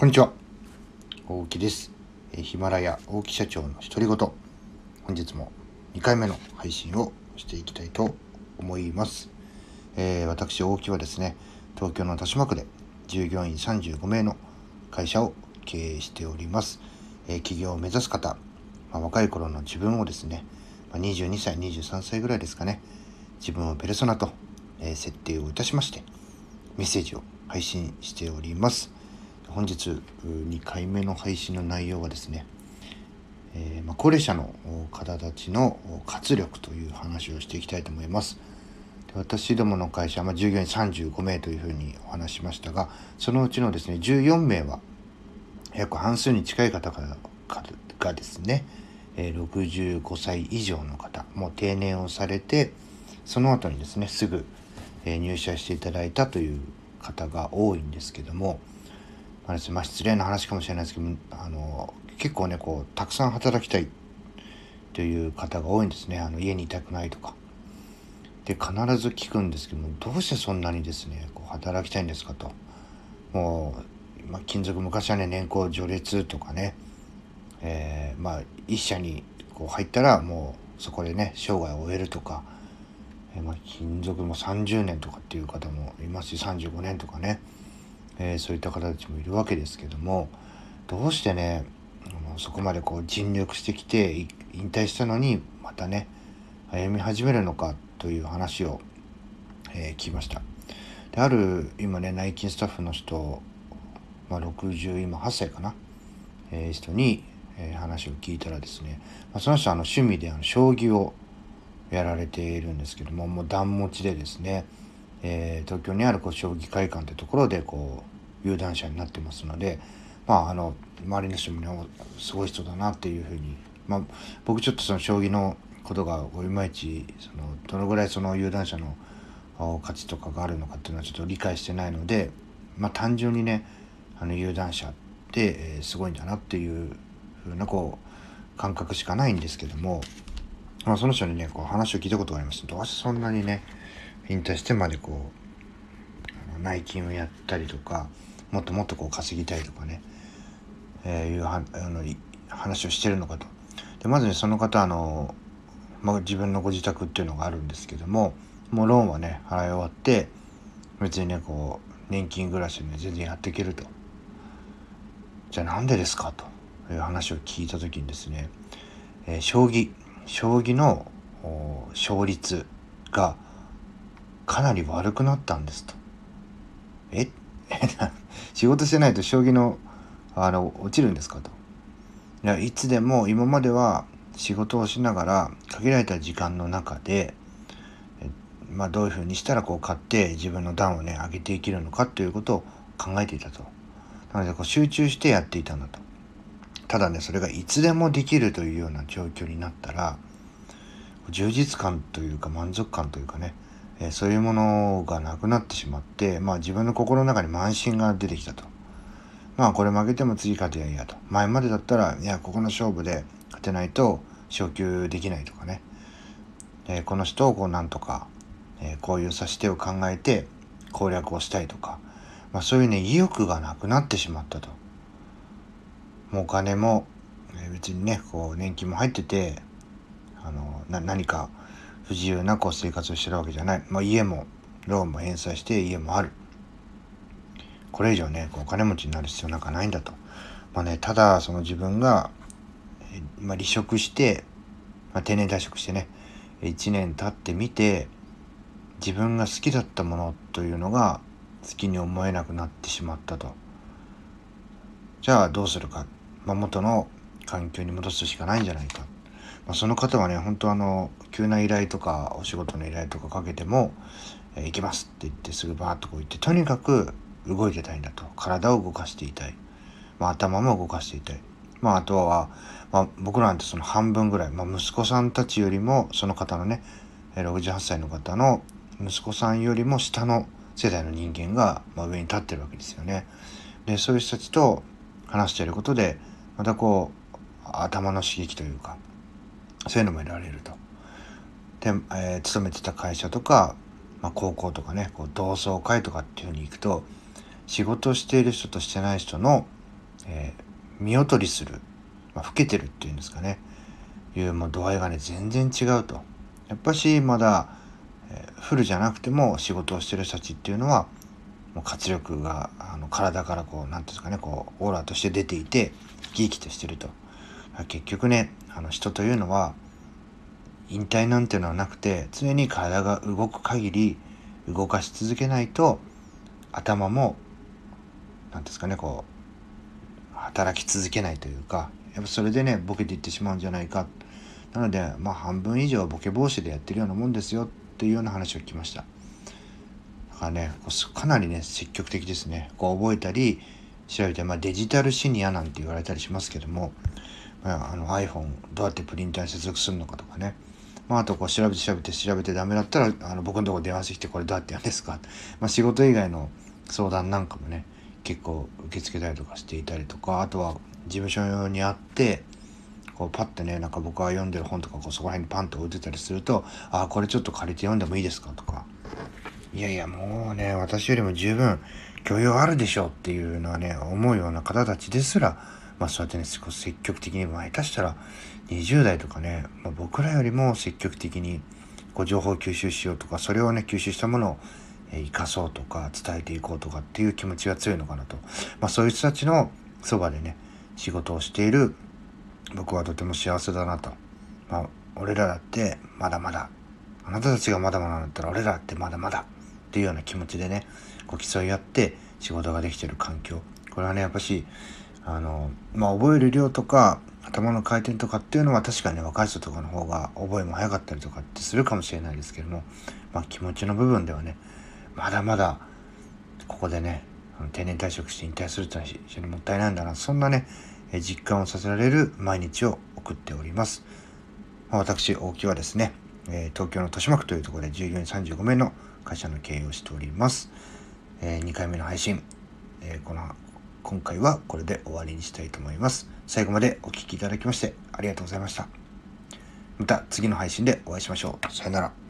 こんにちは。大木です。ヒマラヤ大木社長の独り言。本日も2回目の配信をしていきたいと思います、えー、私大木はですね東京の豊島区で従業員35名の会社を経営しております、えー、起業を目指す方、まあ、若い頃の自分をですね、まあ、22歳23歳ぐらいですかね自分をペルソナと、えー、設定をいたしましてメッセージを配信しております。本日2回目の配信の内容はですね、えー、まあ、高齢者の方たちの活力という話をしていきたいと思います。で私どもの会社、まあ、従業員35名というふうにお話しましたがそのうちのですね14名は約半数に近い方ががですね、え、65歳以上の方もう定年をされてその後にですねすぐ、入社していただいたという方が多いんですけどもあれですまあ、失礼な話かもしれないですけどあの結構ねこうたくさん働きたいという方が多いんですねあの家にいたくないとか。で必ず聞くんですけどもどうしてそんなにですねこう働きたいんですかと。もう、まあ、金属昔はね年功序列とかね、えー、まあ一社にこう入ったらもうそこでね生涯を終えるとか、えー、まあ、金属も30年とかっていう方もいますし35年とかね。えー、そういった方たちもいるわけですけどもどうしてねそこまでこう尽力してきて引退したのにまたね歩み始めるのかという話を、えー、聞きました。である今ね内勤スタッフの人、まあ、60今8歳かな、えー、人に、えー、話を聞いたらですね、まあ、その人あの趣味であの将棋をやられているんですけどももう段持ちでですね、えー、東京にあるこう将棋会館というところでこう有段者になってますので、まあ、あの周りの人もねすごい人だなっていうふうに、まあ、僕ちょっとその将棋のことがいまいちそのどのぐらいその有段者の価値とかがあるのかっていうのはちょっと理解してないので、まあ、単純にねあの有段者って、すごいんだなっていうふうなこう感覚しかないんですけども、まあ、その人にねこう話を聞いたことがありますどうしてそんなにね引退してまでこう内勤をやったりとかもっともっとこう稼ぎたいとかね、えー、いうはあの話をしてるのかと。でまずねその方あの、まあ、自分のご自宅っていうのがあるんですけどももうローンはね払い終わって別にねこう年金暮らしでね全然やっていけると。じゃあなんでですかという話を聞いた時にですね、えー、将棋将棋の勝率がかなり悪くなったんですと。え？仕事してないと将棋のあの落ちるんですかと。いやいつでも今までは仕事をしながら限られた時間の中でまあ、どういうふうにしたらこう買って自分の段をね上げていけるのかということを考えていたと。なのでこう集中してやっていたんだと。ただねそれがいつでもできるというような状況になったら充実感というか満足感というかねえそういうものがなくなってしまって、まあ自分の心の中に慢心が出てきたと。まあこれ負けても次勝てばいやと。前までだったら、いや、ここの勝負で勝てないと昇級できないとかね。えこの人をこうなんとか、えこういう指し手を考えて攻略をしたいとか、まあそういうね、意欲がなくなってしまったと。もうお金も、え別にね、こう年金も入ってて、あの、何か、不自由なこう生活をしてるわけじゃない。まあ、家も、ローンも返済して家もある。これ以上ね、こうお金持ちになる必要なんかないんだと。まあね、ただ、その自分が、まあ、離職して、まあ、定年退職してね、1年経ってみて、自分が好きだったものというのが好きに思えなくなってしまったと。じゃあどうするか。まあ、元の環境に戻すしかないんじゃないか。まあ、その方はね本当あの急な依頼とかお仕事の依頼とかかけても「えー、行きます」って言ってすぐバーッとこう言ってとにかく動いてたいんだと。体を動かしていたい、まあ、頭も動かしていたい。まああとは、まあ、僕なんてその半分ぐらい、まあ、息子さんたちよりもその方のね68歳の方の息子さんよりも下の世代の人間が、まあ、上に立ってるわけですよね。でそういう人たちと話していることでまたこう頭の刺激というかそういうのも得られると。で、えー、勤めてた会社とか、まあ、高校とかねこう同窓会とかっていうふうに行くと仕事をしている人としてない人のえー、見劣りする、まあ、老けてるっていうんですかね。いうもう度合いがね全然違うと。やっぱしまだ、えー、フルじゃなくても仕事をしてる人たちっていうのはもう活力があの体からこう何て言うんですかねこうオーラとして出ていて生き生きとしてると。結局ねあの人というのは引退なんていうのはなくて常に体が動く限り動かし続けないと頭も何ですかねこう働き続けないというかやっぱそれでねボケていってしまうんじゃないか。なのでまあ半分以上ボケ防止でやってるようなもんですよっていうような話を聞きました。だからねかなりね積極的ですね。こう覚えたり調べて、まあ、デジタルシニアなんて言われたりしますけども、あ、の iPhone どうやってプリンターに接続するのかとかねまあ、あとこう調べて調べて調べてダメだったらあの僕のとこ電話してきてこれどうやってやるんですか、まあ、仕事以外の相談なんかもね結構受け付けたりとかしていたりとかあとは事務所用にあってこうパッてねなんか僕が読んでる本とかこうそこら辺にパンと置いてたりすると「ああこれちょっと借りて読んでもいいですか?」とか「いやいやもうね私よりも十分許容あるでしょ」っていうのはね思うような方たちですらまあそうやってね積極的にまあ下手したら20代とかね、まあ、僕らよりも積極的にこう情報を吸収しようとかそれをね吸収したものを生かそうとか伝えていこうとかっていう気持ちが強いのかなと、まあ、そういう人たちのそばでね仕事をしている僕はとても幸せだなと、まあ、俺らだってまだまだあなたたちがまだまだだったら俺らってまだまだっていうような気持ちでねこう競い合って仕事ができてる環境。これはねやっぱしあのまあ覚える量とか頭の回転とかっていうのは確かに若い人とかの方が覚えも早かったりとかってするかもしれないですけども、まあ、気持ちの部分ではねまだまだここでね定年退職して引退するってのは非常にもったいないんだなそんなね実感をさせられる毎日を送っております、まあ、私大木はですね東京の豊島区というところで従業員35名の会社の経営をしております、え2回目の配信、この今回はこれで終わりにしたいと思います最後までお聴きいただきましてありがとうございました。また次の配信でお会いしましょう。さよなら。